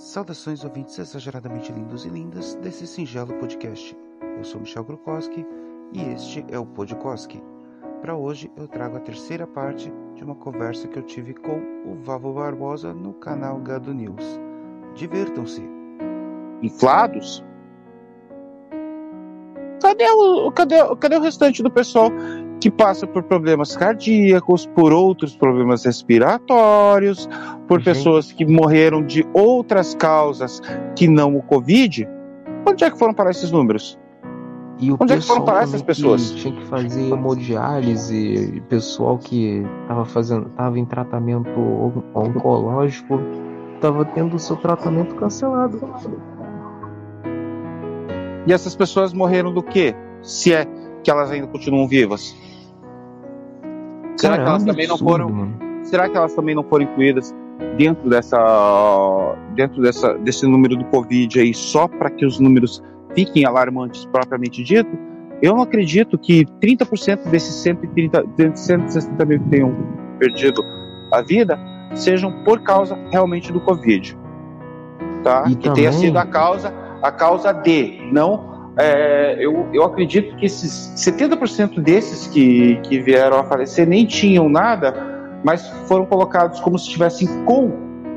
Saudações ouvintes exageradamente lindos e lindas desse singelo podcast. Eu sou Michel Grukowski e este é o Podkoski. Para hoje eu trago a terceira parte de uma conversa que eu tive com o Vavo Barbosa no canal Gado News. Divirtam-se. Inflados? Cadê o, cadê, cadê o restante do pessoal que passa por problemas cardíacos, por outros problemas respiratórios, por uhum. pessoas que morreram de outras causas que não o Covid? Onde é que foram parar esses números? E Onde é que foram parar essas pessoas? Que tinha que fazer hemodiálise, pessoal que estava fazendo, tava em tratamento oncológico, estava tendo o seu tratamento cancelado. E essas pessoas morreram do quê? Se é que elas ainda continuam vivas? Será Caramba, que elas também não foram? Mano. Será que elas também não foram incluídas dentro dessa, dentro dessa, desse número do Covid aí só para que os números fiquem alarmantes propriamente dito? Eu não acredito que 30% desses 130, 160 mil que tenham perdido a vida sejam por causa realmente do Covid, tá? E que também... tenha sido a causa, a causa de, não é, eu, eu acredito que esses 70% desses que, que vieram a falecer nem tinham nada, mas foram colocados como se estivessem com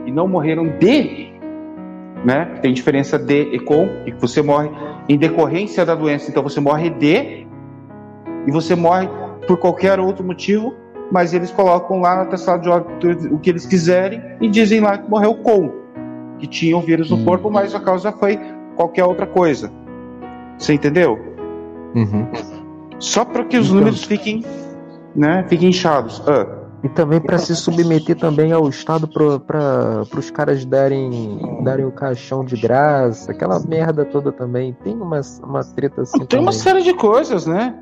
e não morreram de. Né? Tem diferença de e com, e que você morre em decorrência da doença, então você morre de e você morre por qualquer outro motivo, mas eles colocam lá no atestado de óbito o que eles quiserem e dizem lá que morreu com, que tinha o vírus no corpo, mas a causa foi qualquer outra coisa. Você entendeu? Uhum. Só para que os então, números fiquem, né, fiquem inchados. Ah. E também para se submeter também ao Estado para os caras darem, darem o caixão de graça, aquela merda toda também. Tem uma, uma treta assim. Tem também. uma série de coisas, né?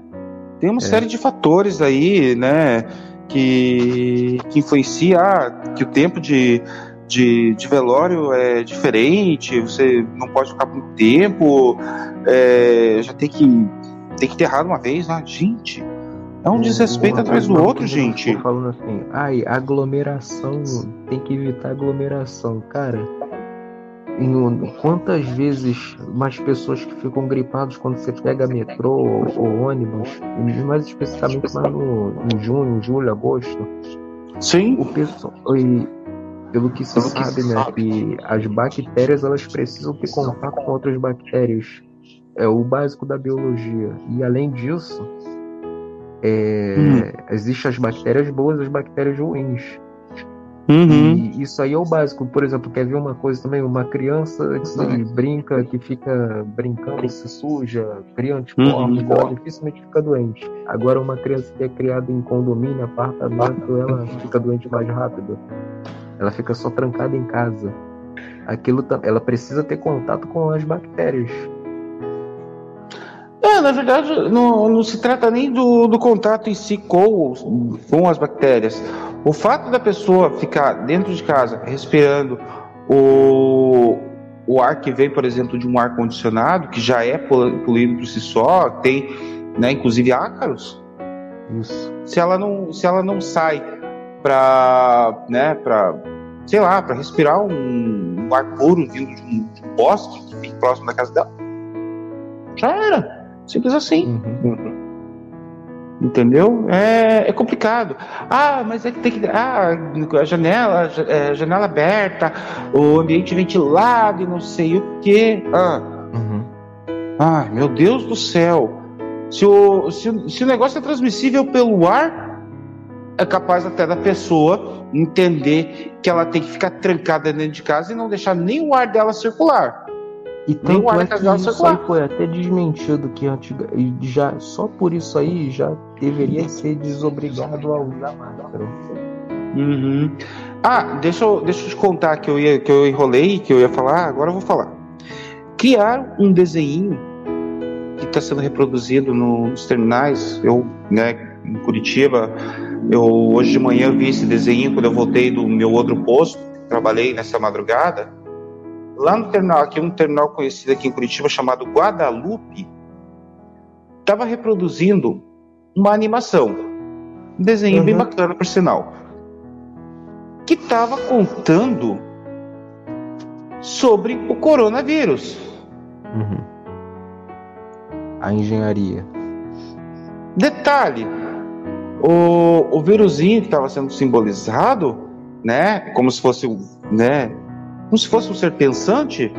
Tem uma é. série de fatores aí, né? Que, que influencia ah, que o tempo de, de, de velório é diferente, você não pode ficar muito tempo, é, já tem que, tem que enterrar uma vez, né? Gente, é um desrespeito atrás do outro, gente. Falando assim, ai, aglomeração, tem que evitar aglomeração. Cara, em, quantas vezes mais pessoas que ficam gripadas quando você pega metrô ou, ou ônibus, mais especificamente mais no, em junho, julho, agosto. Sim. O pessoal, e, pelo que se sabe, né, que as bactérias elas precisam ter contato com outras bactérias. É o básico da biologia. E além disso, é, hum. existem as bactérias boas e as bactérias ruins. Uhum. E isso aí é o básico. Por exemplo, quer ver uma coisa também? Uma criança que brinca, que fica brincando, se suja, cria anticorpos, uhum. ela dificilmente fica doente. Agora, uma criança que é criada em condomínio, apartamento, ela fica doente mais rápido. Ela fica só trancada em casa. Aquilo, ela precisa ter contato com as bactérias. É, na verdade, não, não se trata nem do, do contato em si com, com as bactérias. O fato da pessoa ficar dentro de casa respirando o, o ar que vem, por exemplo, de um ar condicionado, que já é poluído por si só, tem, né, inclusive ácaros. Isso. Se ela não, se ela não sai para, né, para, sei lá, para respirar um, um, ar puro vindo de um, de um bosque que fica próximo da casa dela, já era. Simples assim. Uhum. Entendeu? É, é, complicado. Ah, mas é que tem que. Ah, a janela, é, janela aberta, o ambiente ventilado e não sei o que. Ah. Uhum. Ai, meu Deus do céu. Se o, se, se o negócio é transmissível pelo ar, é capaz até da pessoa entender que ela tem que ficar trancada dentro de casa e não deixar nem o ar dela circular. E tem é que isso aí foi até desmentido que antiga, já só por isso aí já deveria ser desobrigado a usar máscara. Uhum. Ah, deixa eu, deixa eu te contar que eu, ia, que eu enrolei, que eu ia falar, agora eu vou falar. Criar um desenho que está sendo reproduzido nos terminais, eu, né, em Curitiba, eu hoje de manhã vi esse desenho quando eu voltei do meu outro posto, trabalhei nessa madrugada lá no terminal, aqui um terminal conhecido aqui em Curitiba chamado Guadalupe, estava reproduzindo uma animação, um desenho uhum. bem bacana por sinal, que estava contando sobre o coronavírus. Uhum. A engenharia. Detalhe: o, o vírusinho que estava sendo simbolizado, né, como se fosse, né, como se fosse um ser pensante,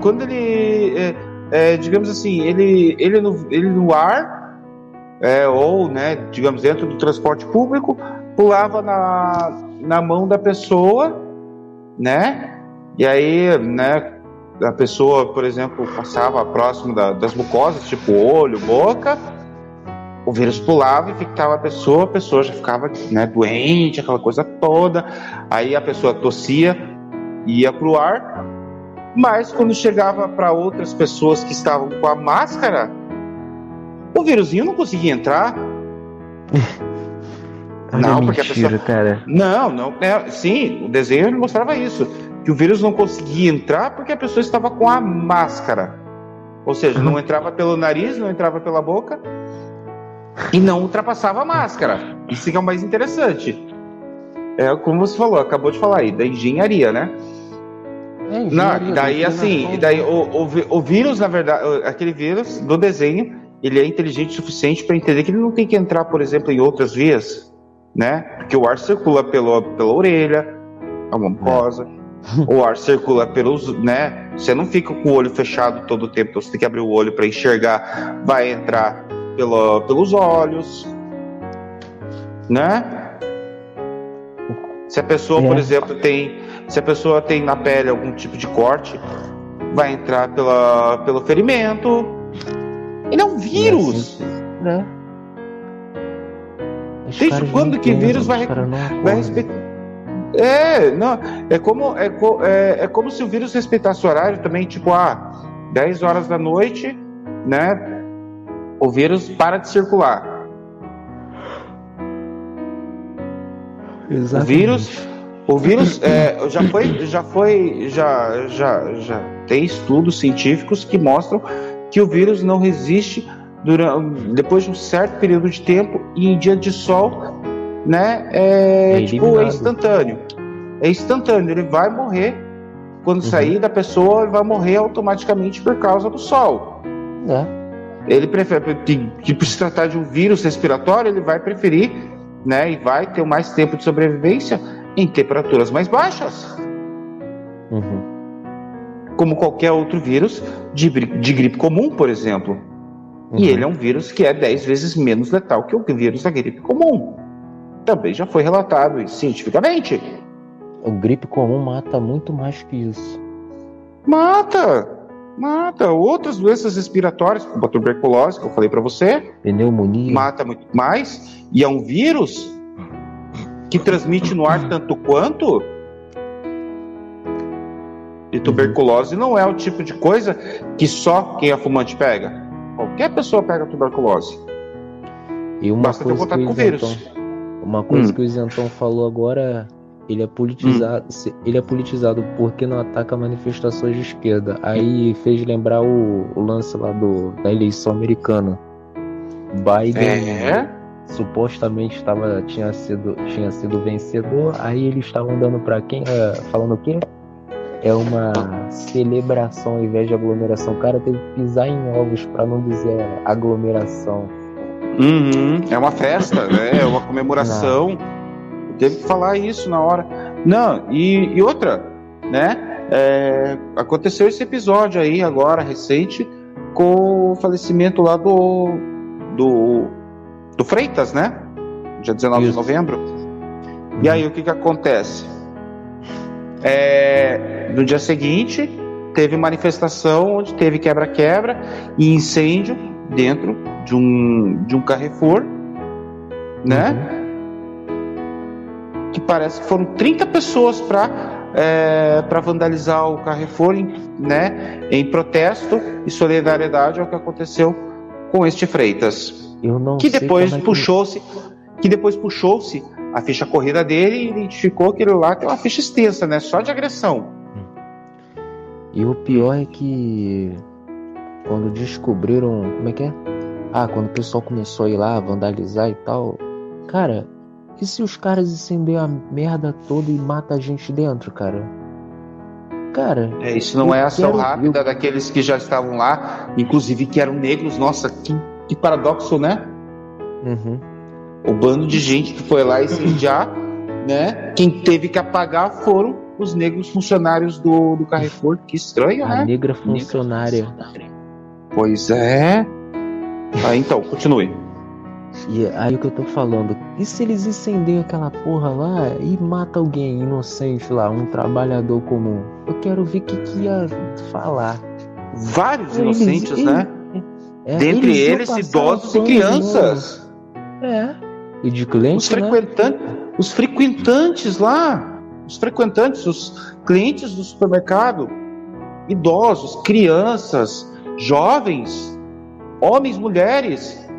quando ele, é, é, digamos assim, ele, ele, no, ele no ar, é, ou, né, digamos, dentro do transporte público, pulava na, na mão da pessoa, né, e aí, né, a pessoa, por exemplo, passava próximo da, das mucosas, tipo olho, boca, o vírus pulava e ficava a pessoa, a pessoa já ficava né, doente, aquela coisa toda. Aí a pessoa tossia, ia pro ar, mas quando chegava para outras pessoas que estavam com a máscara, o vírusinho não conseguia entrar. não, porque mentira, a pessoa. Cara. Não, não. É, sim, o desenho mostrava isso que o vírus não conseguia entrar porque a pessoa estava com a máscara. Ou seja, não entrava pelo nariz, não entrava pela boca e não ultrapassava a máscara. Isso que é o mais interessante. É como você falou, acabou de falar aí, da engenharia, né? É, engenharia, não, daí assim, daí o, o, o vírus, na verdade, aquele vírus do desenho, ele é inteligente o suficiente para entender que ele não tem que entrar, por exemplo, em outras vias, né? Porque o ar circula pelo, pela orelha, a mucosa. É o ar circula pelos, né? Você não fica com o olho fechado todo o tempo, então você tem que abrir o olho para enxergar, vai entrar pelo, pelos olhos, né? Se a pessoa, por é. exemplo, tem, se a pessoa tem na pele algum tipo de corte, vai entrar pela, pelo ferimento. Ele é um vírus, né? Desde quando que vírus vai, vai respeitar? É, não, é como, é, é, é como se o vírus respeitasse o horário também, tipo, ah, 10 horas da noite, né? O vírus para de circular. Exatamente. O vírus, o vírus é, já foi, já foi, já, já, já tem estudos científicos que mostram que o vírus não resiste durante, depois de um certo período de tempo e em dia de sol né? É, é tipo, é instantâneo. É instantâneo, ele vai morrer. Quando uhum. sair da pessoa, ele vai morrer automaticamente por causa do sol. É. Ele prefere, que por se tratar de um vírus respiratório, ele vai preferir, né? E vai ter mais tempo de sobrevivência em temperaturas mais baixas. Uhum. Como qualquer outro vírus de, de gripe comum, por exemplo. Uhum. E ele é um vírus que é 10 vezes menos letal que o vírus da gripe comum também já foi relatado cientificamente. O gripe comum mata muito mais que isso. Mata! Mata. Outras doenças respiratórias, como a tuberculose, que eu falei para você. Pneumonia. Mata muito mais. E é um vírus que transmite no ar tanto quanto. E tuberculose não é o tipo de coisa que só quem é fumante pega. Qualquer pessoa pega tuberculose. E uma Basta ter contato com o vírus. Uma coisa hum. que o Isentão falou agora, ele é politizado, hum. ele é politizado porque não ataca manifestações de esquerda. Aí fez lembrar o, o lance lá do, da eleição americana. Biden é? supostamente estava tinha sido tinha sido vencedor. Aí eles estavam dando para quem é, falando o quê? É uma celebração ao invés de aglomeração. O cara teve que pisar em ovos para não dizer aglomeração. Uhum, é uma festa, né? é uma comemoração. Não. Teve que falar isso na hora. Não, e, e outra, né? É, aconteceu esse episódio aí agora, recente, com o falecimento lá do, do, do Freitas, né? Dia 19 isso. de novembro. Uhum. E aí o que, que acontece? É, no dia seguinte, teve manifestação onde teve quebra-quebra e incêndio dentro de um, de um Carrefour, né? Uhum. Que parece que foram 30 pessoas para é, para vandalizar o Carrefour, né? Em protesto e solidariedade ao que aconteceu com este Freitas. que depois é puxou-se, que depois puxou-se a ficha corrida dele e identificou que ele lá tem uma ficha extensa, né? Só de agressão. E o pior é que quando descobriram. Como é que é? Ah, quando o pessoal começou a ir lá vandalizar e tal. Cara, e se os caras incendem a merda toda e matam a gente dentro, cara? Cara. É, isso não é ação quero, rápida eu... daqueles que já estavam lá, inclusive que eram negros. Nossa, que, que paradoxo, né? Uhum. O bando de gente que foi lá incendiar, né? Quem teve que apagar foram os negros funcionários do, do Carrefour. Que estranho, A né? negra funcionária. Pois é. Ah, então, continue. E aí o que eu tô falando, e se eles incendeiam aquela porra lá e mata alguém inocente lá, um trabalhador comum? Eu quero ver o que, que ia falar. Vários eles, inocentes, eles, né? É, Dentre eles, eles idosos e crianças. É. E de clientes, os, frequentantes, né? os frequentantes lá, os frequentantes, os clientes do supermercado, idosos, crianças, jovens, homens, mulheres,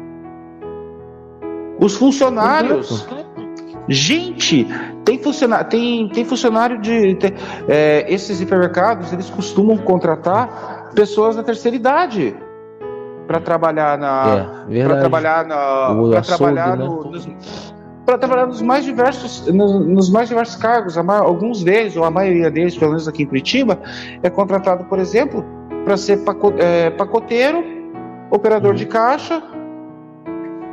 os funcionários. Gente, tem funcionário, tem, tem funcionário de. Tem, é, esses hipermercados, eles costumam contratar pessoas da terceira idade para trabalhar na. É, para trabalhar na. Para trabalhar né? no, nos, para trabalhar nos mais diversos nos, nos mais diversos cargos alguns deles ou a maioria deles pelo menos aqui em Curitiba é contratado por exemplo para ser é, pacoteiro operador de caixa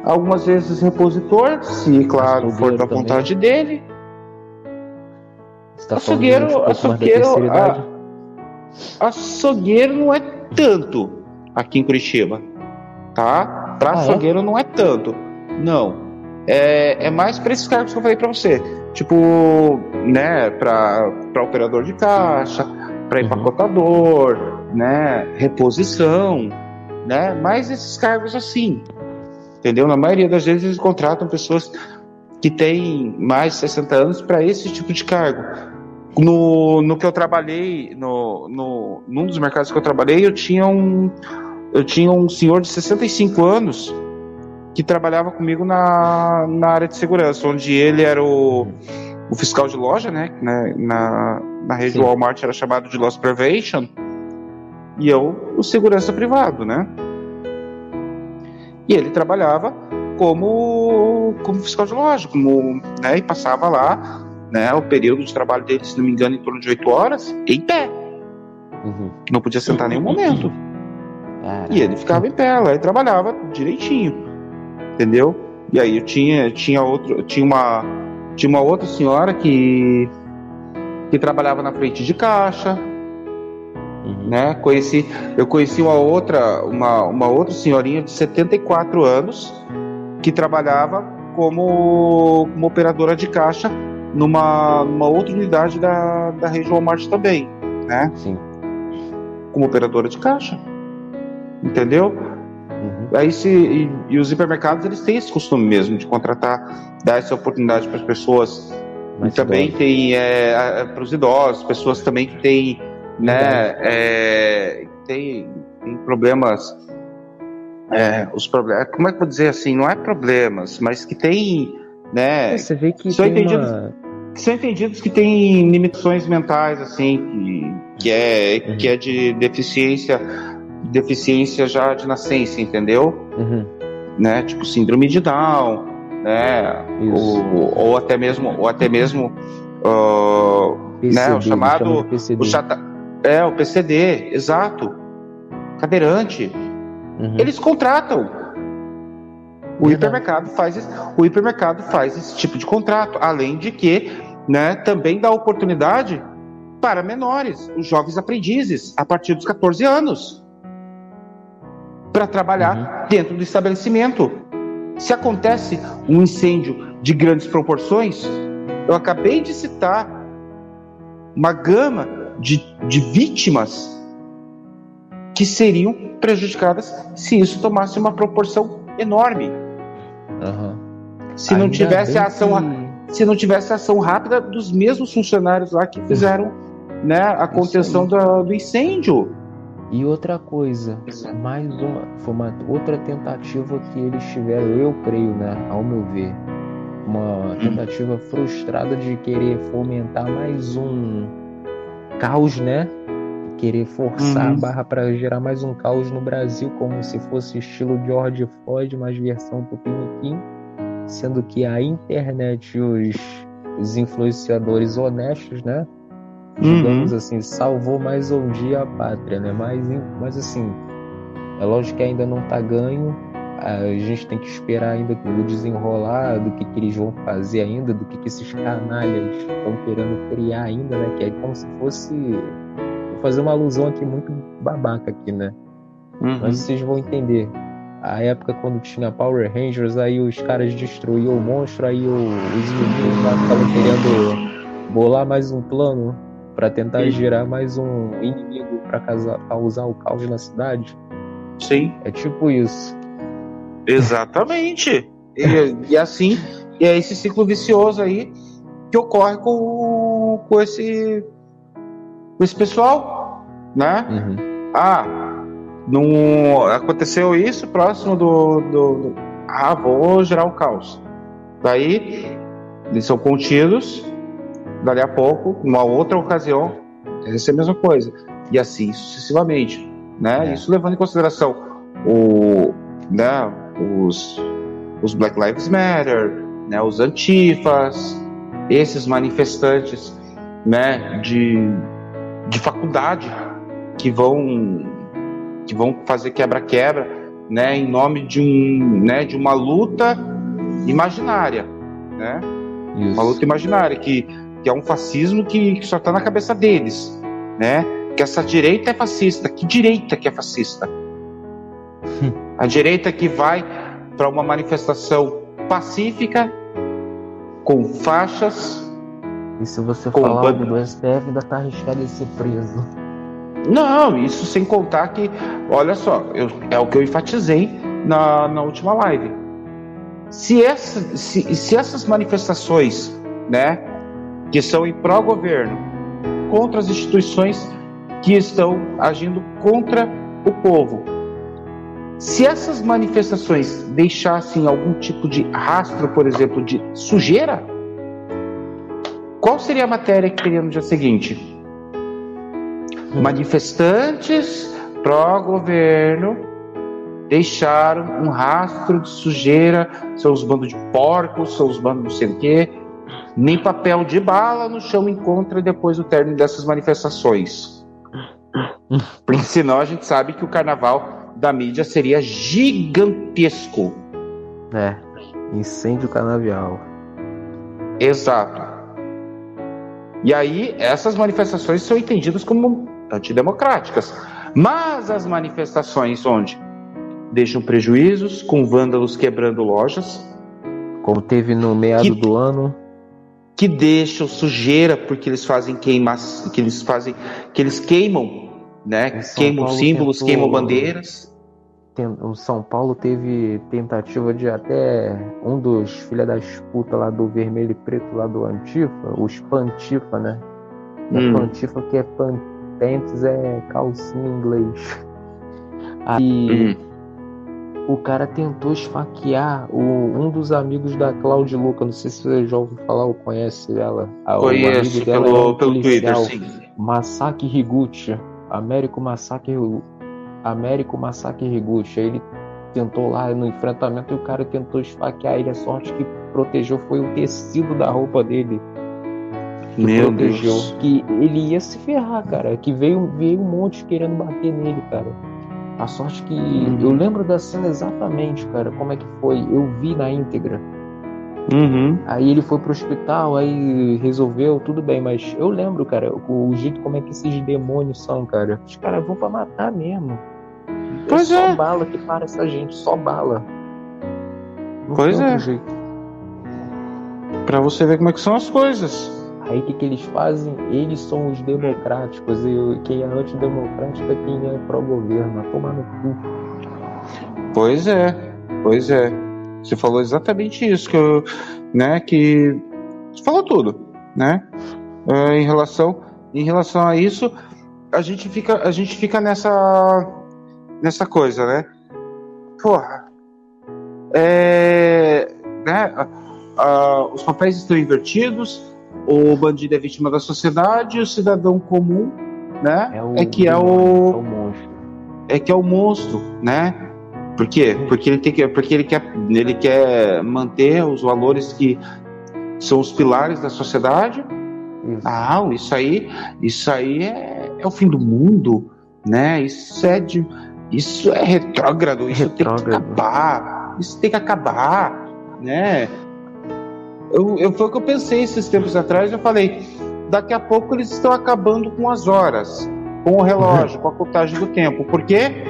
algumas vezes repositor, se claro for da vontade dele. Tá açougueiro, açougueiro, a, açougueiro não é tanto aqui em Curitiba, tá? Para ah, é? açougueiro é? não é tanto, não. É, é mais para esses cargos que eu falei para você, tipo, né, para operador de caixa, para uhum. empacotador, uhum. né, reposição, né, mais esses cargos assim, entendeu? Na maioria das vezes eles contratam pessoas que têm mais de 60 anos para esse tipo de cargo. No, no que eu trabalhei, no, no, num dos mercados que eu trabalhei, eu tinha um, eu tinha um senhor de 65 anos que trabalhava comigo na, na área de segurança, onde ele era o, o fiscal de loja, né? na, na rede Sim. Walmart era chamado de Loss Prevention, e eu o segurança privado, né? E ele trabalhava como, como fiscal de loja, como, né, e passava lá né, o período de trabalho dele, se não me engano, em torno de oito horas, em pé. Uhum. Não podia sentar em nenhum momento. E ele ficava em pé lá e trabalhava direitinho. Entendeu? E aí eu tinha, tinha outro, tinha uma, tinha uma outra senhora que que trabalhava na frente de caixa, Uhum. Né? Conheci, eu conheci uma outra, uma, uma outra senhorinha de 74 anos que trabalhava como, como operadora de caixa numa, numa outra unidade da, da rede Walmart também, né? Sim. Como operadora de caixa. Entendeu? Uhum. Aí se, e, e, os hipermercados eles têm esse costume mesmo de contratar, dar essa oportunidade para as pessoas. e também tem é, para os idosos, pessoas também que têm né? É, tem, tem problemas. É, os problemas. Como é que eu vou dizer assim? Não é problemas, mas que tem, né? Você vê que são entendidos. Uma... Que são entendidos que tem limitações mentais, assim, que, que é uhum. que é de deficiência, deficiência já de nascença, entendeu? Uhum. Né? Tipo síndrome de Down, né? Ou, ou, até mesmo, ou até mesmo, uh, né? O chamado, o, chata, é, o PCD, exato. Cadeirante. Uhum. Eles contratam. O hipermercado faz o hipermercado faz esse tipo de contrato, além de que, né, também dá oportunidade para menores, os jovens aprendizes, a partir dos 14 anos, para trabalhar uhum. dentro do estabelecimento. Se acontece um incêndio de grandes proporções, eu acabei de citar uma gama de, de vítimas que seriam prejudicadas se isso tomasse uma proporção enorme. Uhum. Se não tivesse a ação, que... se não tivesse ação rápida dos mesmos funcionários lá que fizeram, né, a contenção do, do, incêndio. E outra coisa, mais uma, foi uma outra tentativa que eles tiveram, eu creio, né, ao meu ver, uma tentativa frustrada de querer fomentar mais um caos, né? Querer forçar uhum. a barra para gerar mais um caos no Brasil, como se fosse estilo George Floyd, mas versão Tupiniquim, sendo que a internet e os, os influenciadores honestos, né? digamos uhum. assim, salvou mais um dia a pátria, né? Mas, mas assim, é lógico que ainda não tá ganho. A gente tem que esperar ainda o desenrolar do que, que eles vão fazer ainda, do que, que esses canalhas estão querendo criar ainda, né? Que é como se fosse. Vou fazer uma alusão aqui muito babaca aqui, né? Uhum. Mas vocês vão entender. A época quando tinha Power Rangers, aí os caras destruíam o monstro, aí o, os inimigos lá estavam querendo bolar mais um plano para tentar Sim. gerar mais um inimigo para causar o caos na cidade. Sim. É tipo isso. Exatamente. e, e, assim, e é esse ciclo vicioso aí que ocorre com, com esse com esse pessoal, né? Uhum. Ah, não aconteceu isso próximo do, do, do, ah vou gerar o caos daí eles são contidos dali a pouco numa outra ocasião essa é a mesma coisa e assim sucessivamente né é. isso levando em consideração o né os os Black Lives Matter né os antifas esses manifestantes né de de faculdade que vão que vão fazer quebra-quebra, né, em nome de um, né, de uma luta imaginária, né? Isso. Uma luta imaginária que, que é um fascismo que, que só está na cabeça deles, né? Que essa direita é fascista. Que direita que é fascista? A direita que vai para uma manifestação pacífica com faixas. E se você falar algo do STF, ainda tá arriscado de ser preso. Não, isso sem contar que, olha só, eu, é o que eu enfatizei na, na última live. Se, essa, se, se essas manifestações, né, que são em pró-governo, contra as instituições que estão agindo contra o povo, se essas manifestações deixassem algum tipo de rastro, por exemplo, de sujeira, qual seria a matéria que teria no dia seguinte? Manifestantes pró-governo deixaram um rastro de sujeira, são os bandos de porcos, são os bandos do sei o quê. Nem papel de bala no chão encontra depois do término dessas manifestações. Porque senão a gente sabe que o carnaval da mídia seria gigantesco. É, incêndio canavial. Exato. E aí, essas manifestações são entendidas como antidemocráticas. Mas as manifestações onde deixam prejuízos, com vândalos quebrando lojas. Como teve no meado que, do ano. Que deixam sujeira porque eles fazem queimas, que eles fazem, que eles queimam, né? Queimam Paulo símbolos, tentou, queimam bandeiras. O São Paulo teve tentativa de até um dos filha das putas lá do vermelho e preto lá do Antifa, os Pantifa, né? Hum. Pantifa que é pan, pants é calcinha em inglês. Aí uhum. o cara tentou esfaquear o, um dos amigos da Claudia Luca. Não sei se você já ouviu falar ou conhece ela. Conheço pelo, é um pelo Twitter, sim. Masaki Higuchi. Américo Masaki Américo Masaki Higuchi. Aí ele tentou lá no enfrentamento e o cara tentou esfaquear ele. A sorte que protegeu foi o tecido da roupa dele que Meu protegeu, Deus. que ele ia se ferrar, cara. Que veio, veio um monte querendo bater nele, cara. A sorte que. Uhum. Eu lembro da cena exatamente, cara, como é que foi. Eu vi na íntegra. Uhum. Aí ele foi pro hospital, aí resolveu, tudo bem, mas eu lembro, cara, o, o jeito como é que esses demônios são, cara. Os caras vão pra matar mesmo. Pois é. Só bala que para essa gente, só bala. Não pois é. Jeito. Pra você ver como é que são as coisas. Aí o que, que eles fazem? Eles são os democráticos e quem é antidemocrático é quem é pró-governo. Toma no cu. Pois é, pois é. Você falou exatamente isso, que eu, né, que você falou tudo, né? É, em relação, em relação a isso, a gente fica, a gente fica nessa, nessa coisa, né? Porra, é, né? os papéis estão invertidos o bandido é vítima da sociedade, o cidadão comum, né? É, o, é que é o, é o monstro. É que é o monstro, né? Por quê? Porque ele tem que, porque ele quer, ele quer manter os valores que são os pilares da sociedade, Isso. Ah, isso aí, isso aí é, é o fim do mundo, né? Isso é de, isso é retrógrado, isso retrógrado. tem que acabar, isso tem que acabar, né? Eu, eu, foi o que eu pensei esses tempos atrás, eu falei, daqui a pouco eles estão acabando com as horas, com o relógio, com a contagem do tempo. Por quê?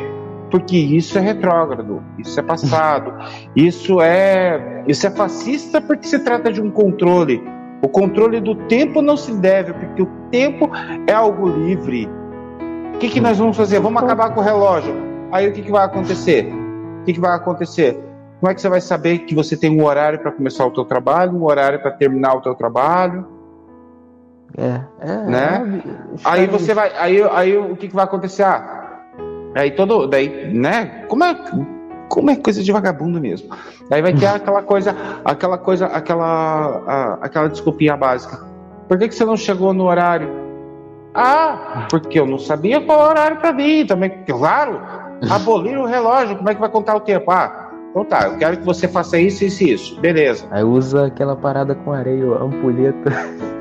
Porque isso é retrógrado, isso é passado, isso é isso é fascista porque se trata de um controle. O controle do tempo não se deve, porque o tempo é algo livre. O que, que nós vamos fazer? Vamos acabar com o relógio. Aí o que, que vai acontecer? O que, que vai acontecer? Como é que você vai saber que você tem um horário para começar o teu trabalho, um horário para terminar o teu trabalho? É, é. Né? É, aí você vai, aí, aí o que, que vai acontecer? Ah, aí todo, daí, né? Como é, como é coisa de vagabundo mesmo? Aí vai ter aquela coisa, aquela coisa, aquela, a, aquela desculpinha básica. Por que, que você não chegou no horário? Ah, porque eu não sabia qual horário para mim. Também, claro, abolir o relógio. Como é que vai contar o tempo? Ah, então tá, eu quero que você faça isso, isso e isso. Beleza. Aí usa aquela parada com areia, ampulheta.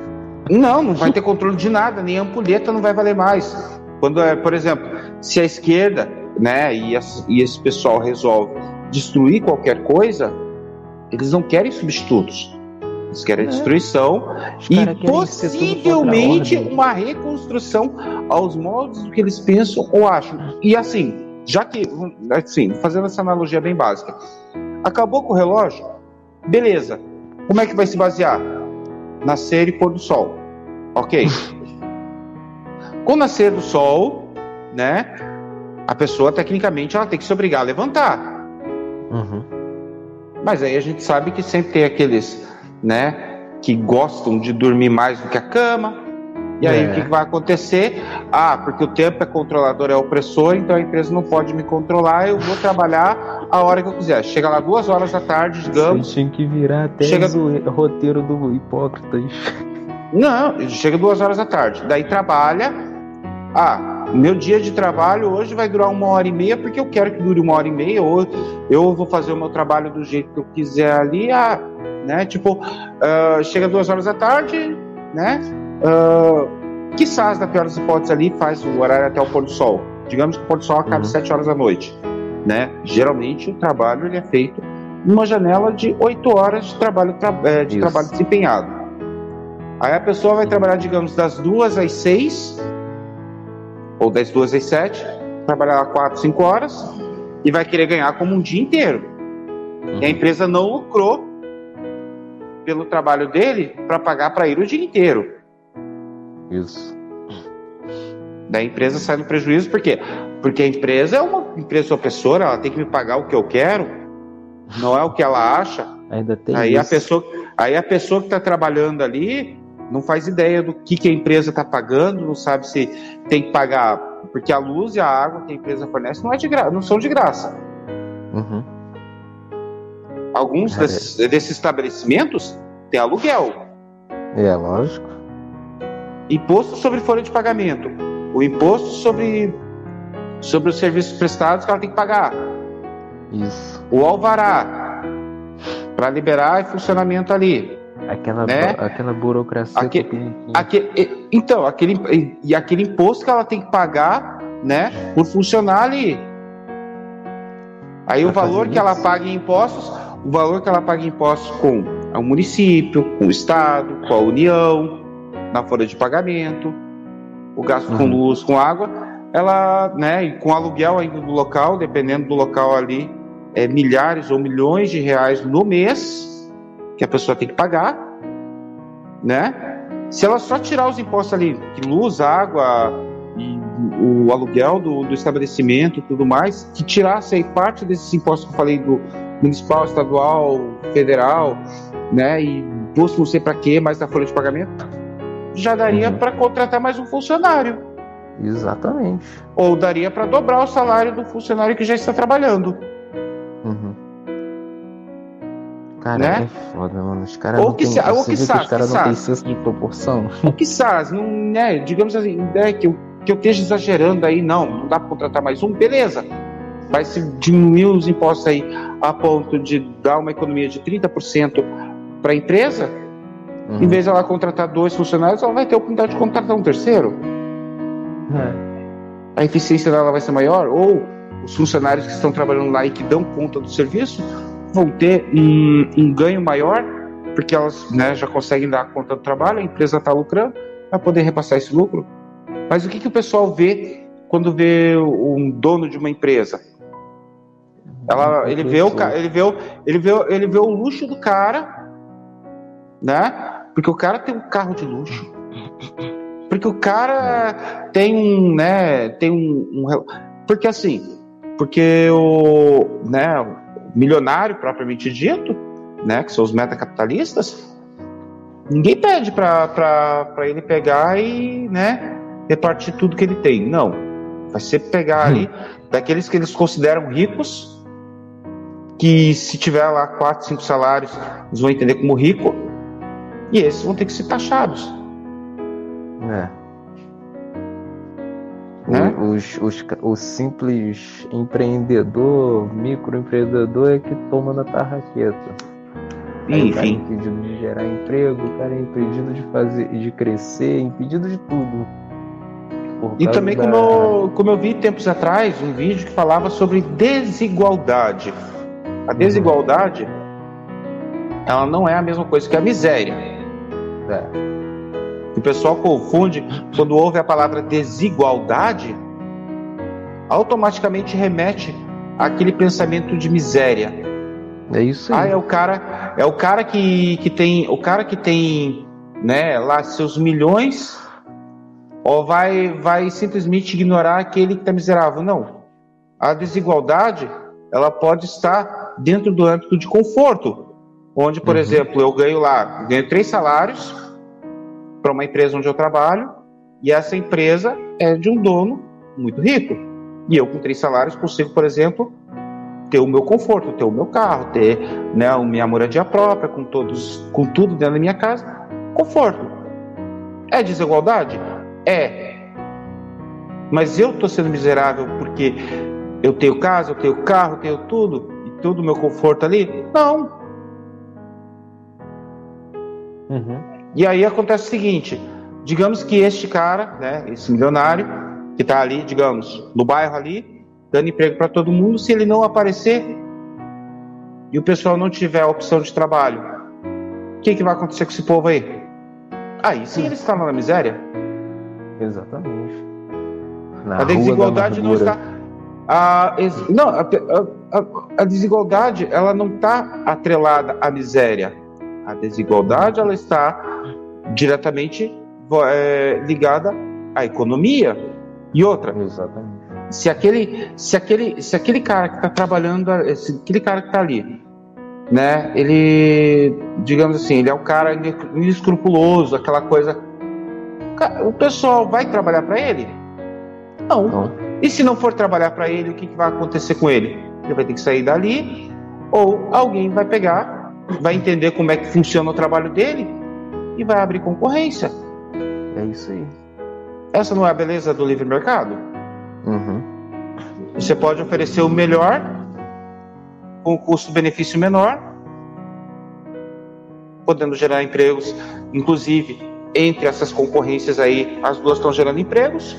Não, não vai ter controle de nada, nem ampulheta não vai valer mais. Quando é, por exemplo, se a esquerda, né, e, e esse pessoal resolve destruir qualquer coisa, eles não querem substitutos. Eles querem é. destruição e possivelmente uma reconstrução aos moldes do que eles pensam ou acham. E assim, já que, assim, fazendo essa analogia bem básica, acabou com o relógio? Beleza. Como é que vai se basear? Nascer e pôr do sol. Ok. com o nascer do sol, né? A pessoa, tecnicamente, ela tem que se obrigar a levantar. Uhum. Mas aí a gente sabe que sempre tem aqueles, né? Que gostam de dormir mais do que a cama, e aí é. o que, vai acontecer? Ah, porque o tempo é controlador, é opressor, então a empresa não pode me controlar, eu vou trabalhar a hora que eu quiser. Chega lá duas horas da tarde, digamos. Você tinha que virar até chega... o roteiro do Hipócritas. Não, chega duas horas da tarde. Daí trabalha. Ah, meu dia de trabalho hoje vai durar uma hora e meia, porque eu quero que dure uma hora e meia, ou eu vou fazer o meu trabalho do jeito que eu quiser ali. Ah, né? Tipo, uh, chega duas horas da tarde, né? Uh, quizás, na pior das hipóteses, ali faz o horário até o pôr do sol. Digamos que o pôr do sol acaba uhum. às 7 horas da noite. Né? Geralmente o trabalho ele é feito numa janela de 8 horas de trabalho, é, de trabalho desempenhado. Aí a pessoa vai trabalhar, digamos, das 2 às 6, ou das 2 às 7, trabalhar 4, 5 horas, e vai querer ganhar como um dia inteiro. Uhum. E a uhum. empresa não lucrou pelo trabalho dele para pagar para ir o dia inteiro. Isso. Da empresa sai no prejuízo, por quê? Porque a empresa é uma empresa opressora, ela tem que me pagar o que eu quero, não é o que ela acha. Ainda tem aí isso. a pessoa, aí a pessoa que está trabalhando ali não faz ideia do que, que a empresa está pagando, não sabe se tem que pagar, porque a luz e a água que a empresa fornece não é de gra... não são de graça. Uhum. Alguns desses, desses estabelecimentos têm aluguel. É lógico imposto sobre folha de pagamento, o imposto sobre, sobre os serviços prestados que ela tem que pagar. Isso. O alvará para liberar funcionamento ali. Aquela, né? aquela burocracia. Aquele, aquele, então, aquele, e aquele imposto que ela tem que pagar né, por funcionar ali. Aí pra o valor que isso. ela paga em impostos, o valor que ela paga em impostos com o município, com o Estado, com a União, na folha de pagamento, o gasto uhum. com luz, com água, ela, né, e com aluguel ainda do local, dependendo do local ali, é milhares ou milhões de reais no mês que a pessoa tem que pagar, né? Se ela só tirar os impostos ali, de luz, água e o aluguel do, do estabelecimento e tudo mais, que tirasse aí parte desses impostos que eu falei do municipal, estadual, federal, né? E imposto não sei para quê, mais da folha de pagamento, já daria uhum. para contratar mais um funcionário. Exatamente. Ou daria para dobrar o salário do funcionário que já está trabalhando. Uhum. Cara, né? é foda, mano. Os caras não têm ou que, senso de proporção. Ou que SAS, não, né? Digamos assim, né, que, eu, que eu esteja exagerando aí, não, não dá para contratar mais um, beleza. Vai se diminuir os impostos aí a ponto de dar uma economia de 30% para a empresa, Uhum. Em vez de ela contratar dois funcionários, ela vai ter a oportunidade de contratar um terceiro. É. A eficiência dela vai ser maior, ou os funcionários que estão trabalhando lá e que dão conta do serviço vão ter um, um ganho maior, porque elas né, já conseguem dar conta do trabalho, a empresa está lucrando, vai poder repassar esse lucro. Mas o que, que o pessoal vê quando vê um dono de uma empresa? Ela, ele, vê o, ele, vê o, ele, vê, ele vê o luxo do cara, né? Porque o cara tem um carro de luxo. Porque o cara tem um, né, tem um, um porque assim, porque o, né, o milionário propriamente dito, né, que são os metacapitalistas, ninguém pede para ele pegar e, né, repartir tudo que ele tem. Não. Vai ser pegar ali hum. daqueles que eles consideram ricos que se tiver lá quatro, cinco salários, eles vão entender como rico, e esses vão ter que ser taxados. É. Né? Os, os, o simples empreendedor, microempreendedor é que toma na tarraqueta. Enfim. O cara é impedido de gerar emprego, o cara é impedido de fazer, de crescer, impedido de tudo. E também da... como, eu, como eu vi tempos atrás um vídeo que falava sobre desigualdade. A desigualdade, ela não é a mesma coisa que a miséria. É. O pessoal confunde quando ouve a palavra desigualdade, automaticamente remete àquele pensamento de miséria. É isso aí. Ah, é o cara, é o cara que, que tem, o cara que tem, né, lá seus milhões, ou vai vai simplesmente ignorar aquele que está miserável? Não. A desigualdade, ela pode estar dentro do âmbito de conforto, onde, por uhum. exemplo, eu ganho lá, ganho três salários para uma empresa onde eu trabalho, e essa empresa é de um dono muito rico. E eu, com três salários, consigo, por exemplo, ter o meu conforto, ter o meu carro, ter né, a minha moradia própria, com todos, com tudo dentro da minha casa, conforto. É desigualdade? É. Mas eu estou sendo miserável porque eu tenho casa, eu tenho carro, eu tenho tudo todo o meu conforto ali? Não. Uhum. E aí acontece o seguinte: digamos que este cara, né, esse milionário, que está ali, digamos, no bairro ali, dando emprego para todo mundo, se ele não aparecer e o pessoal não tiver a opção de trabalho, o que, que vai acontecer com esse povo aí? Aí sim ele está na miséria. Exatamente. Na a desigualdade não está a, não, a, a, a desigualdade ela não está atrelada à miséria. A desigualdade ela está diretamente é, ligada à economia. E outra, Exatamente. se aquele, se aquele, se aquele cara que está trabalhando, aquele cara que está ali, né? Ele, digamos assim, ele é o cara inescrupuloso, aquela coisa. O pessoal vai trabalhar para ele? Não. não. E se não for trabalhar para ele, o que, que vai acontecer com ele? Ele vai ter que sair dali, ou alguém vai pegar, vai entender como é que funciona o trabalho dele e vai abrir concorrência. É isso aí. Essa não é a beleza do livre mercado? Uhum. Você pode oferecer o melhor com custo-benefício menor, podendo gerar empregos, inclusive entre essas concorrências aí, as duas estão gerando empregos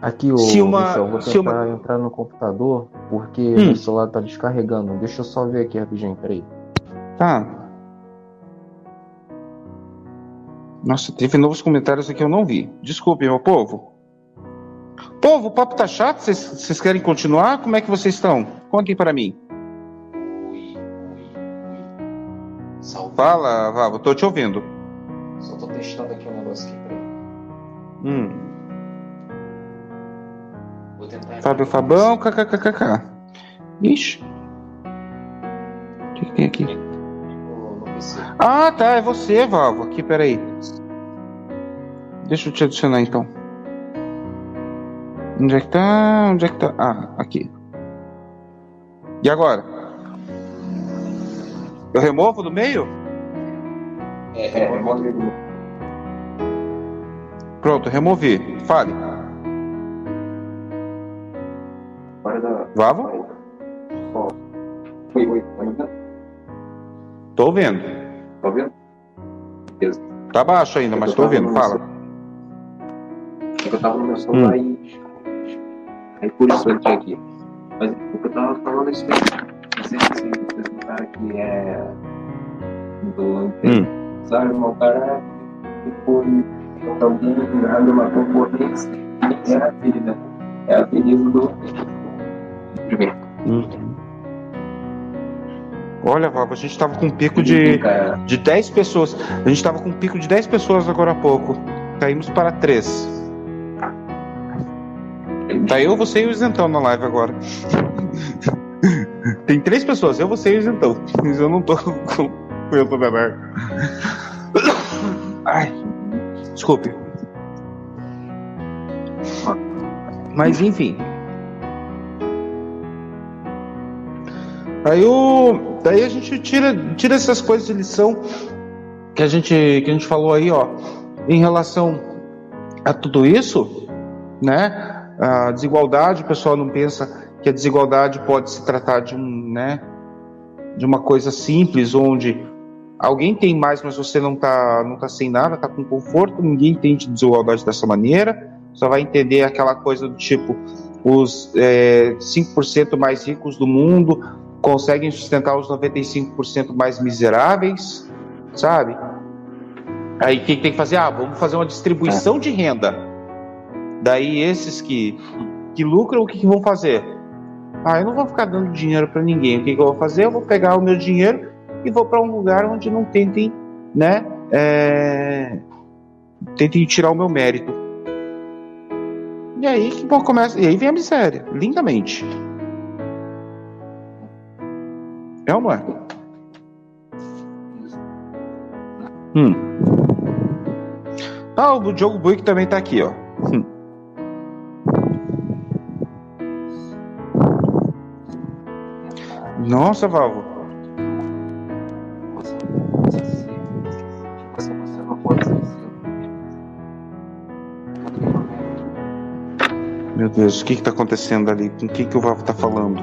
Aqui, ô, se uma, Michel, vou tentar uma... entrar no computador, porque hum. o celular tá descarregando. Deixa eu só ver aqui rapidinho, peraí. Tá. Nossa, teve novos comentários aqui eu não vi. Desculpe, meu povo. Povo, o papo tá chato? Vocês querem continuar? Como é que vocês estão? Contem para mim. Oi, oi, oi. Salve. Fala, Vavo, tô te ouvindo. Só tô testando aqui um negócio aqui, peraí. Hum. Fábio Fabão, kkkk. Ixi. O que, que tem aqui? Ah, tá, é você, Valvo. Aqui, peraí. Deixa eu te adicionar então. Onde é que tá? Onde é que tá? Ah, aqui. E agora? Eu removo do meio? É, é remove. Pronto, removi. Fale. Vavo? Oi, oi, ouvindo? Tô ouvindo. Tá ouvindo? certeza. Tá baixo ainda, mas tô ouvindo, fala. É eu tava no meu celular hum. e. Aí por isso eu entrei aqui. Mas o que eu tava falando é isso aí. Não sei se vocês um cara que é. do. Hum. Sabe, um cara que foi. Alguém abre uma concorrência é a vida. É a beleza do. Primeiro. Uhum. Olha, Vava, a gente estava com um pico de, de 10 pessoas. A gente estava com um pico de 10 pessoas agora há pouco. Caímos para 3. Tá eu, você e o Isentão na live agora. Tem três pessoas, eu, você e o Isentão. Mas eu não tô com. Eu tô beber. Ai. Desculpe. Mas enfim. Aí o. Daí a gente tira, tira essas coisas de lição que a gente, que a gente falou aí, ó, em relação a tudo isso, né? A desigualdade, o pessoal não pensa que a desigualdade pode se tratar de um, né, de uma coisa simples, onde alguém tem mais, mas você não está não tá sem nada, está com conforto, ninguém entende desigualdade dessa maneira, só vai entender aquela coisa do tipo, os é, 5% mais ricos do mundo conseguem sustentar os 95% mais miseráveis, sabe? Aí o que tem que fazer? Ah, vamos fazer uma distribuição de renda. Daí esses que, que lucram, o que, que vão fazer? Ah, eu não vou ficar dando dinheiro para ninguém. O que, que, eu vou fazer? Eu vou pegar o meu dinheiro e vou para um lugar onde não tentem, né? É... Tentem tirar o meu mérito. E aí que bom, começa. E aí vem a miséria, lindamente. É ou não é? Hum. Ah, o Diogo Buick também tá aqui, ó. Hum. Nossa, Valvo. Meu Deus, o que está acontecendo ali? Com quem que o Valvo está falando?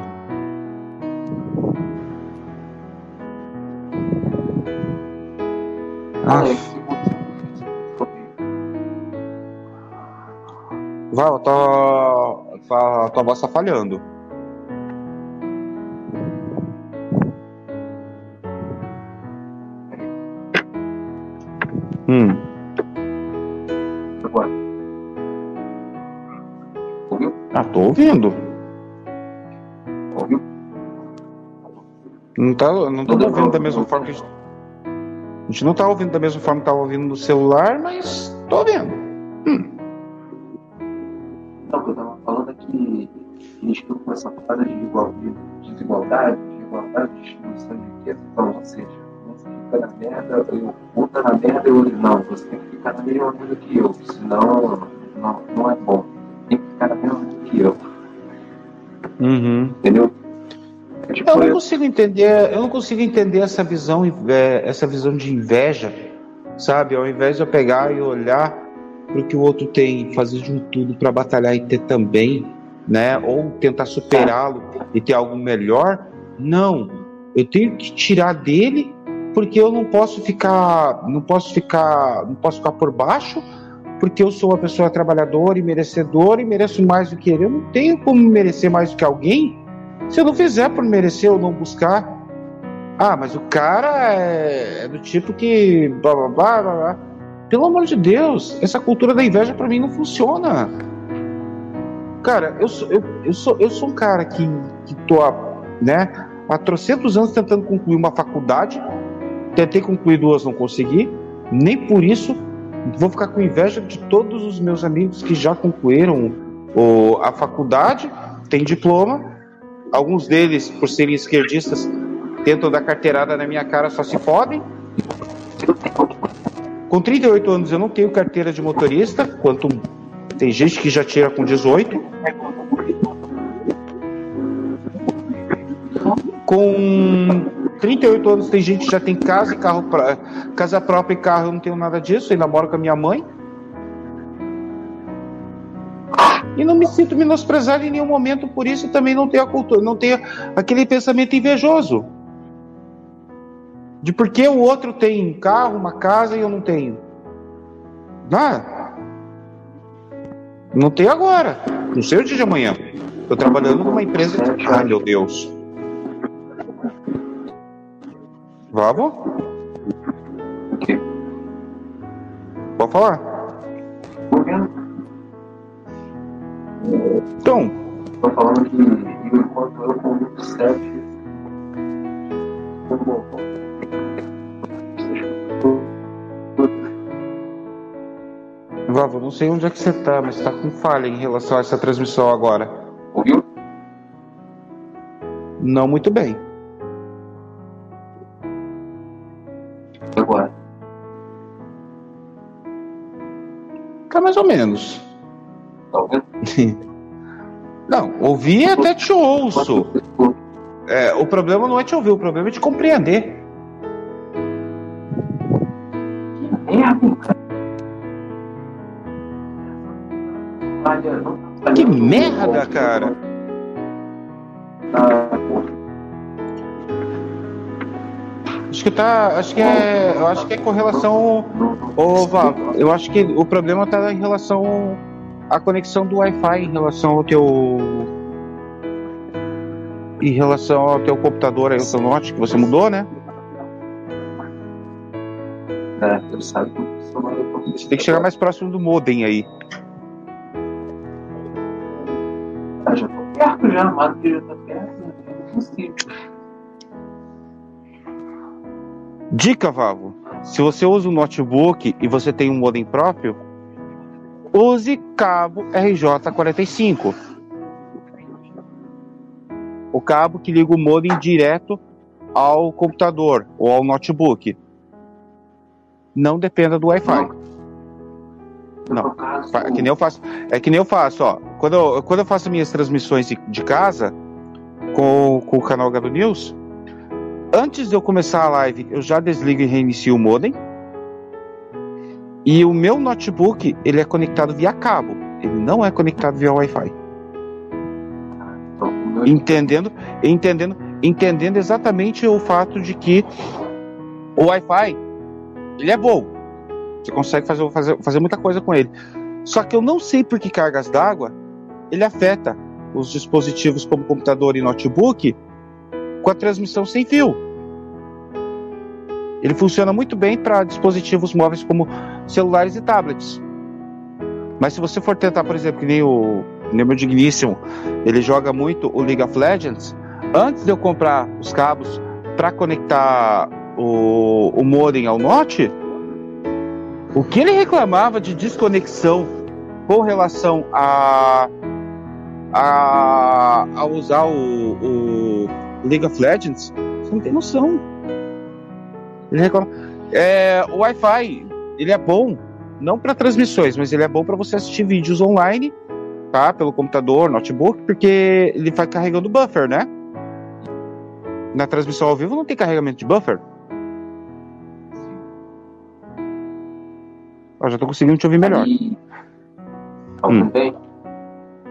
Tua voz está falhando. Hum. Agora. Ouviu? Ah, tô ouvindo. Ouviu? Não, tá, não tô ouvindo da mesma forma que a gente... a gente não tá ouvindo da mesma forma que tava ouvindo no celular, mas tô ouvindo. Merda, eu, um tá na merda, eu não, você tem que ficar na mesma merda que eu, senão não, não é bom. Tem que ficar na mesma merda que eu. Uhum. Entendeu? É tipo, eu não consigo entender, eu não consigo entender essa visão, é, essa visão de inveja, sabe? Ao invés de eu pegar e olhar para o que o outro tem, fazer de um tudo para batalhar e ter também, né? Ou tentar superá-lo e ter algo melhor. Não, eu tenho que tirar dele porque eu não posso ficar, não posso ficar, não posso ficar por baixo, porque eu sou uma pessoa trabalhadora e merecedora e mereço mais do que ele. Eu não tenho como merecer mais do que alguém se eu não fizer por merecer ou não buscar. Ah, mas o cara é, é do tipo que blá blá blá blá. blá. Pelo amor de Deus, essa cultura da inveja para mim não funciona. Cara, eu sou, eu, eu, sou, eu sou um cara que, que tô, né, há trocentos anos tentando concluir uma faculdade Tentei concluir duas, não consegui. Nem por isso vou ficar com inveja de todos os meus amigos que já concluíram o, a faculdade, têm diploma. Alguns deles, por serem esquerdistas, tentam dar carteirada na minha cara, só se podem. Com 38 anos eu não tenho carteira de motorista, quanto tem gente que já tira com 18. Com 38 anos tem gente que já tem casa e carro pra, casa própria e carro, eu não tenho nada disso, eu ainda moro com a minha mãe. E não me sinto menosprezado em nenhum momento por isso, também não tenho a cultura, não tenho aquele pensamento invejoso. de por que o outro tem um carro, uma casa e eu não tenho. Ah, não tenho agora. Não sei o dia de amanhã. Estou trabalhando numa empresa de. Ai, meu Deus. Vamos? O quê? Pode falar. Então. Estou falando que enquanto eu com 7. Vavo, não sei onde é que você tá, mas tá com falha em relação a essa transmissão agora. Ouviu? Não muito bem. Tá mais ou menos. Tá ouvindo? Não, ouvir até te ouço. É, o problema não é te ouvir, o problema é te compreender. Que merda, cara. Acho que tá. Acho que é. Eu acho que é com relação. Ô, Val, eu acho que o problema tá em relação à conexão do Wi-Fi em relação ao teu. Em relação ao teu computador aí, o teu note, que você mudou, né? É, Você tem que chegar mais próximo do modem aí. Ah, já tô perto já, mas que já tá perto, né? é Dica, Vavo. Se você usa um notebook e você tem um modem próprio, use cabo RJ45. O cabo que liga o modem direto ao computador ou ao notebook. Não dependa do Wi-Fi. Não. É que nem eu faço. É que nem eu faço, ó. Quando eu, quando eu faço minhas transmissões de, de casa com, com o canal Gado News, antes de eu começar a live, eu já desligo e reinicio o modem. E o meu notebook, ele é conectado via cabo. Ele não é conectado via Wi-Fi. Entendendo, entendendo, entendendo exatamente o fato de que o Wi-Fi, ele é bom. Você consegue fazer, fazer, fazer muita coisa com ele. Só que eu não sei por que cargas d'água ele afeta os dispositivos como computador e notebook com a transmissão sem fio. Ele funciona muito bem para dispositivos móveis como celulares e tablets. Mas se você for tentar, por exemplo, que nem o, nem o meu digníssimo, ele joga muito o League of Legends. Antes de eu comprar os cabos para conectar o, o modem ao Note, o que ele reclamava de desconexão com relação a, a, a usar o, o League of Legends, você não tem noção. Ele reclama. É, o Wi-Fi, ele é bom, não para transmissões, mas ele é bom para você assistir vídeos online, tá? Pelo computador, notebook, porque ele vai carregando buffer, né? Na transmissão ao vivo não tem carregamento de buffer. Ó, já tô conseguindo te ouvir melhor. Tá Hum.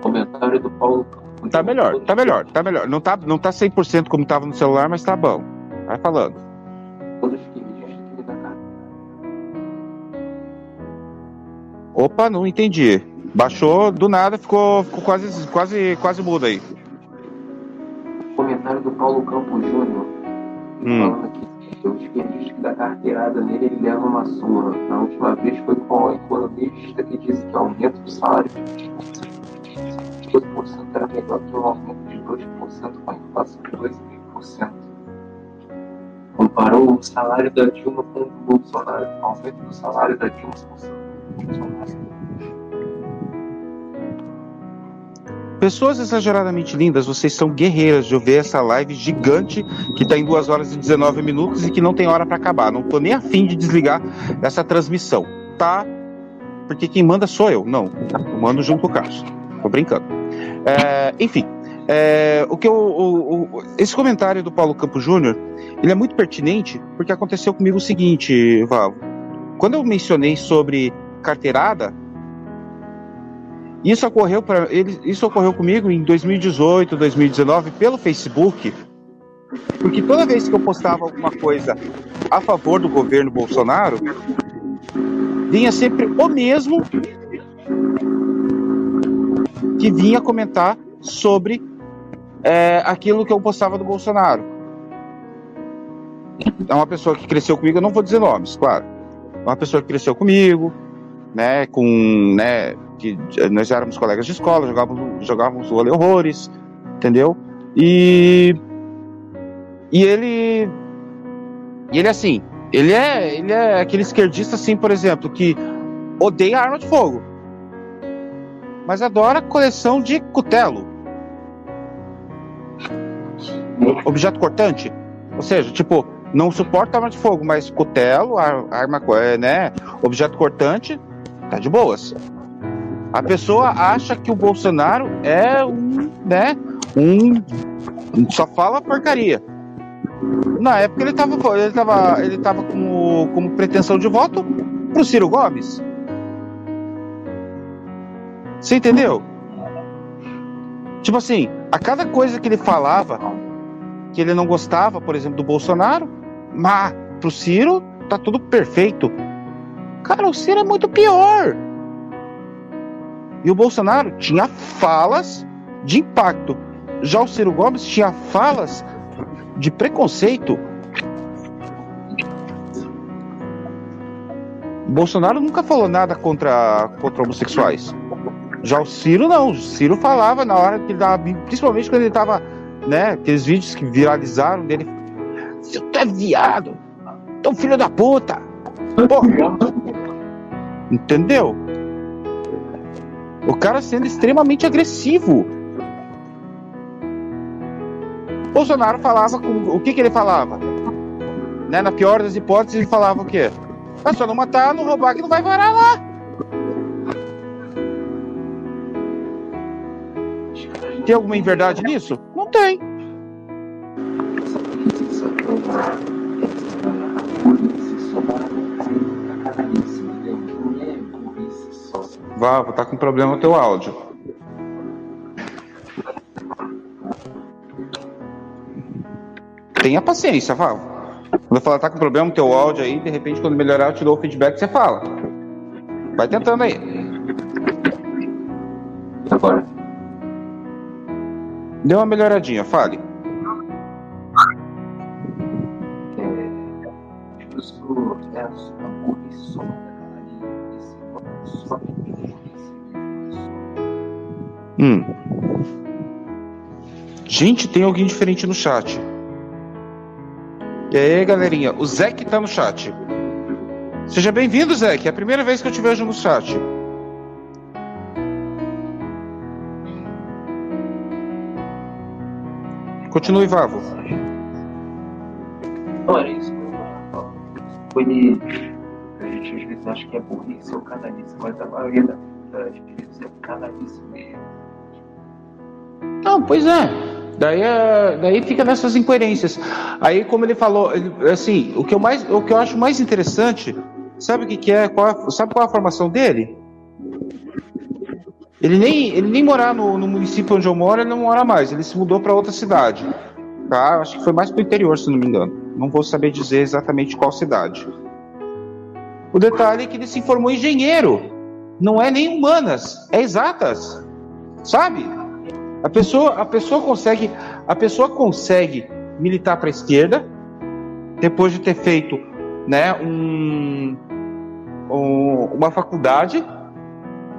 Comentário do Paulo. Tá melhor, tá melhor, tá melhor. Não tá, não tá 100% como tava no celular, mas tá bom. Vai falando. Que que. Opa, não entendi. Baixou do nada, ficou, ficou quase, quase, quase mudo aí. Comentário do Paulo Campos Júnior. Hum. Falando aqui. O desperdício que dá carteirada nele, ele leva uma surra. Na última vez foi com o economista que disse que o aumento do salário de 2% era melhor que o aumento de 2% com a inflação de 2,5%. Comparou o salário da Dilma com o do Bolsonaro. O aumento do salário da Dilma com o Bolsonaro. Pessoas exageradamente lindas, vocês são guerreiras de ver essa live gigante que tá em 2 horas e 19 minutos e que não tem hora para acabar. Não tô nem afim de desligar essa transmissão, tá? Porque quem manda sou eu, não. Eu mando junto com o Carlos. Tô brincando. É, enfim, é, o que eu, o- o- esse comentário do Paulo Campos Júnior, ele é muito pertinente porque aconteceu comigo o seguinte, Val. Quando eu mencionei sobre carteirada, isso ocorreu para isso ocorreu comigo em 2018, 2019 pelo Facebook, porque toda vez que eu postava alguma coisa a favor do governo Bolsonaro, vinha sempre o mesmo que vinha comentar sobre é, aquilo que eu postava do Bolsonaro. É uma pessoa que cresceu comigo, eu não vou dizer nomes, claro. É uma pessoa que cresceu comigo, né, com, né, que nós éramos colegas de escola, jogávamos, jogávamos vôlei horrores, entendeu? E e ele e ele assim, ele é ele é aquele esquerdista assim, por exemplo, que odeia arma de fogo, mas adora coleção de cutelo, objeto cortante, ou seja, tipo não suporta arma de fogo, mas cutelo, arma, né, objeto cortante, tá de boas. A pessoa acha que o Bolsonaro é um, né, um só fala porcaria. Na época ele tava, ele tava, ele tava como, como pretensão de voto pro Ciro Gomes. Você entendeu? Tipo assim, a cada coisa que ele falava que ele não gostava, por exemplo, do Bolsonaro, mas pro Ciro tá tudo perfeito. Cara, o Ciro é muito pior. E o Bolsonaro tinha falas de impacto. Já o Ciro Gomes tinha falas de preconceito. O Bolsonaro nunca falou nada contra, contra homossexuais. Já o Ciro não. O Ciro falava na hora que ele dava, principalmente quando ele tava, né, aqueles vídeos que viralizaram dele. Você tá viado, tão filho da puta. Porra. Entendeu? O cara sendo extremamente agressivo. Bolsonaro falava com. O que, que ele falava? Né? Na pior das hipóteses, ele falava o quê? É só não matar, não roubar, que não vai varar lá. Tem alguma verdade nisso? Não tem. Vavo, tá com problema o teu áudio. Tenha paciência, Vavo. Quando eu falar tá com problema o teu áudio aí, de repente quando melhorar eu te dou o feedback você fala. Vai tentando aí. Agora. Deu uma melhoradinha, fale. Hum. Gente, tem alguém diferente no chat. E aí, galerinha? O Zé tá no chat. Seja bem-vindo, Zé. É a primeira vez que eu te vejo no chat. Continue, Vavo. Não era isso. Foi de. A gente às vezes acha que é burrice ou canalice, mas a maioria das vezes é canalice mesmo. Não, pois é. Daí, é, daí fica nessas incoerências. Aí, como ele falou, ele, assim, o que, eu mais, o que eu acho mais interessante, sabe o que, que é? Qual sabe qual é a formação dele? Ele nem, ele nem morar no, no município onde eu moro, ele não mora mais. Ele se mudou para outra cidade. Tá? Acho que foi mais para o interior, se não me engano. Não vou saber dizer exatamente qual cidade. O detalhe é que ele se formou engenheiro. Não é nem humanas, é exatas. Sabe? A pessoa, a pessoa consegue, a pessoa consegue militar para a esquerda depois de ter feito, né, um, um, uma faculdade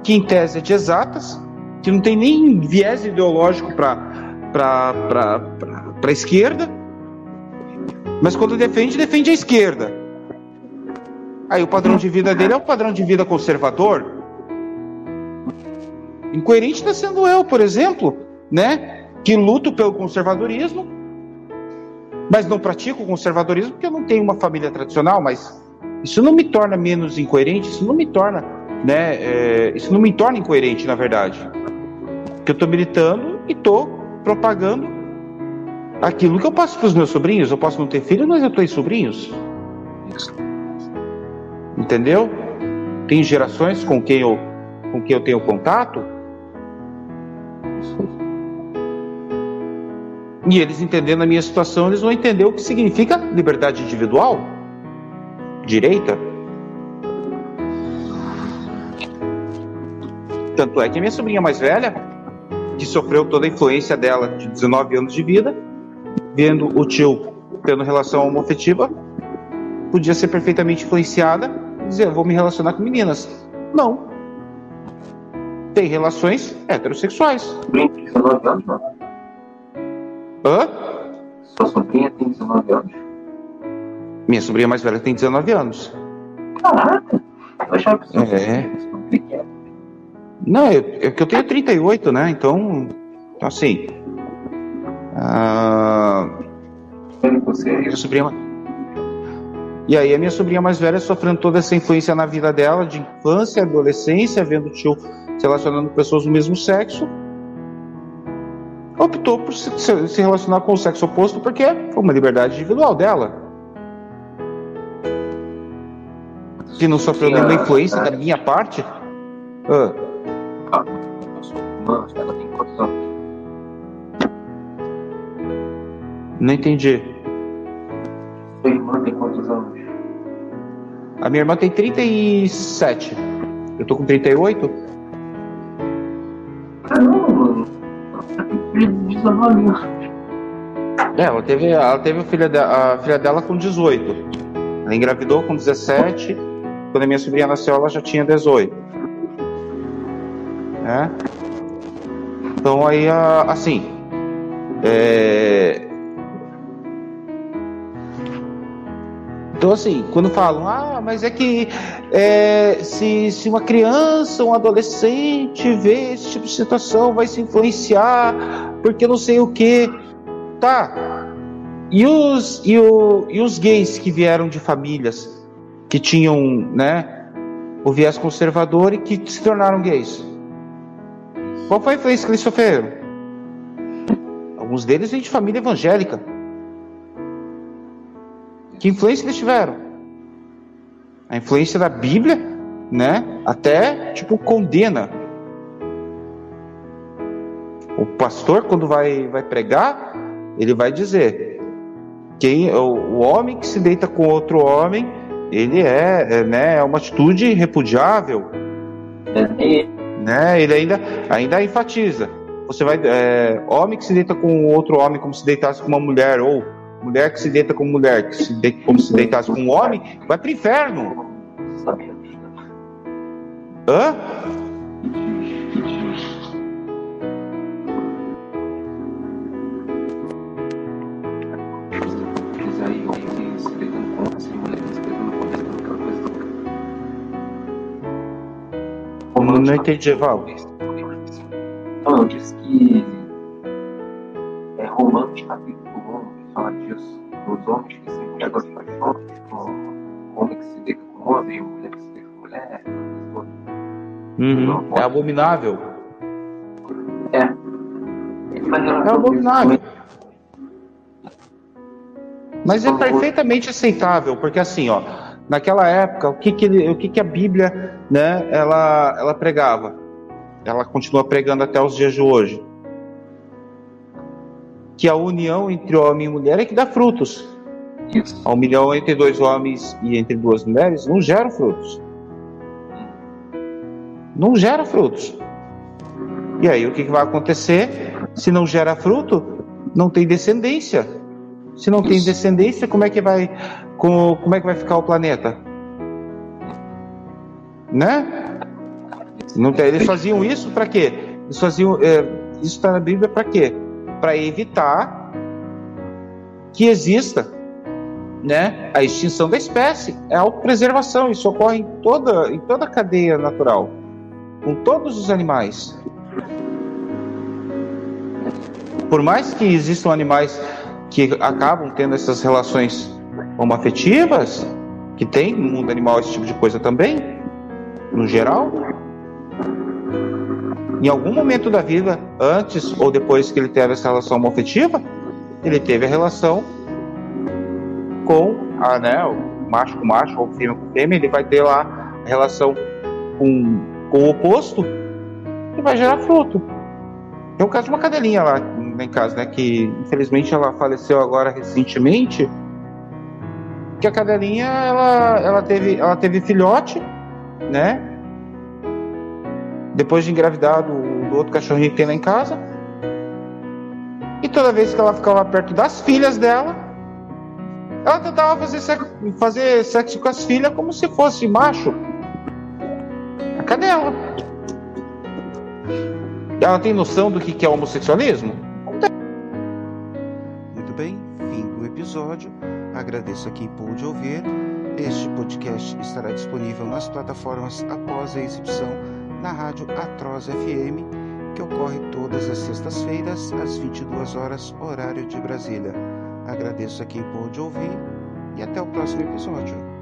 que em tese é de exatas, que não tem nem viés ideológico para a esquerda, mas quando defende, defende a esquerda. Aí o padrão de vida dele é um padrão de vida conservador. Incoerente está sendo eu, por exemplo, né? Que luto pelo conservadorismo, mas não pratico o conservadorismo porque eu não tenho uma família tradicional, mas isso não me torna menos incoerente, isso não me torna, né? É, isso não me torna incoerente, na verdade. Porque eu estou militando e estou propagando aquilo que eu passo para os meus sobrinhos. Eu posso não ter filhos, mas eu tenho sobrinhos. Entendeu? Tem gerações com quem eu, com quem eu tenho contato e eles entendendo a minha situação, eles vão entender o que significa liberdade individual. direita. Tanto é que a minha sobrinha mais velha, que sofreu toda a influência dela de 19 anos de vida, vendo o tio tendo relação homoafetiva, podia ser perfeitamente influenciada e dizer, vou me relacionar com meninas. Não. Tem relações heterossexuais. 19 anos, não? Hã? Sua sobrinha tem 19 anos? Minha sobrinha mais velha tem 19 anos. Caraca! Eu achava que é. Não, é que eu tenho 38, né? Então, então assim. Ah, minha sobrinha, e aí a minha sobrinha mais velha sofrendo toda essa influência na vida dela, de infância, adolescência, vendo tio se relacionando com pessoas do mesmo sexo, optou por se, relacionar com o sexo oposto porque foi uma liberdade individual dela. Que não sofreu nenhuma influência da minha parte. Ah. ela tem anos? Não entendi. Sua irmã tem quantos anos? A minha irmã tem 37. Eu tô com 38. Caramba, mano. 19 anos. É, ela teve, ela teve a, filha de, a filha dela com 18. Ela engravidou com 17. Quando a minha sobrinha nasceu, ela já tinha 18. É? Então aí, assim, é, Então, assim, quando falam, ah, mas é que é, se, se uma criança, um adolescente vê esse tipo de situação, vai se influenciar, porque não sei o que. Tá. E os, e, o, e os gays que vieram de famílias que tinham, né, o viés conservador e que se tornaram gays? Qual foi a influência que eles sofreram? Alguns deles vêm de família evangélica. Que influência eles tiveram? A influência da Bíblia, né? Até tipo condena. O pastor quando vai vai pregar, ele vai dizer quem o, o homem que se deita com outro homem, ele é, é né, é uma atitude repudiável. Né? Ele ainda ainda enfatiza. Você vai é, homem que se deita com outro homem como se deitasse com uma mulher ou mulher que se deita com mulher, que se deita, como se deitasse com um homem, vai para o inferno. Hã? Não entendi, Val. Não, diz que é Romanos capítulo fala disso, dos homens que se entregam às paixões, com homem que se deita com homem, mulher que se deita com mulher, uhum. É abominável. É. É abominável. Mas é perfeitamente aceitável, porque assim, ó, naquela época, o que que, ele, o que, que a Bíblia, né, ela, ela pregava? Ela continua pregando até os dias de hoje que a união entre homem e mulher é que dá frutos. Isso. A união entre dois homens e entre duas mulheres não gera frutos. Não gera frutos. E aí o que, vai acontecer? Se não gera fruto, não tem descendência. Se não tem descendência, como é que vai como, como é que vai ficar o planeta? Né? Não tem, eles faziam isso para quê? Eles faziam é, isso está na Bíblia para quê? para evitar que exista né, a extinção da espécie. É a autopreservação, isso ocorre em toda, em toda a cadeia natural, com todos os animais. Por mais que existam animais que acabam tendo essas relações homoafetivas, que tem no mundo animal esse tipo de coisa também, no geral, em algum momento da vida, antes ou depois que ele teve essa relação homoafetiva, ele teve a relação com a, né, o macho com macho ou fêmea com fêmea, ele vai ter lá a relação com, com o oposto e vai gerar fruto. Tem o caso de uma cadelinha lá em casa, né, que infelizmente ela faleceu agora recentemente, que a cadelinha ela, ela, teve, ela teve filhote, né? Depois de engravidar do, do outro cachorrinho que tem lá em casa. E toda vez que ela ficava perto das filhas dela, ela tentava fazer sexo, fazer sexo com as filhas como se fosse macho. A cadela. Ela tem noção do que é homossexualismo? Muito bem, fim do episódio. Agradeço a quem pôde ouvir. Este podcast estará disponível nas plataformas após a exibição na rádio Atroz FM, que ocorre todas as sextas-feiras às 22 horas, horário de Brasília. Agradeço a quem pôde ouvir e até o próximo episódio.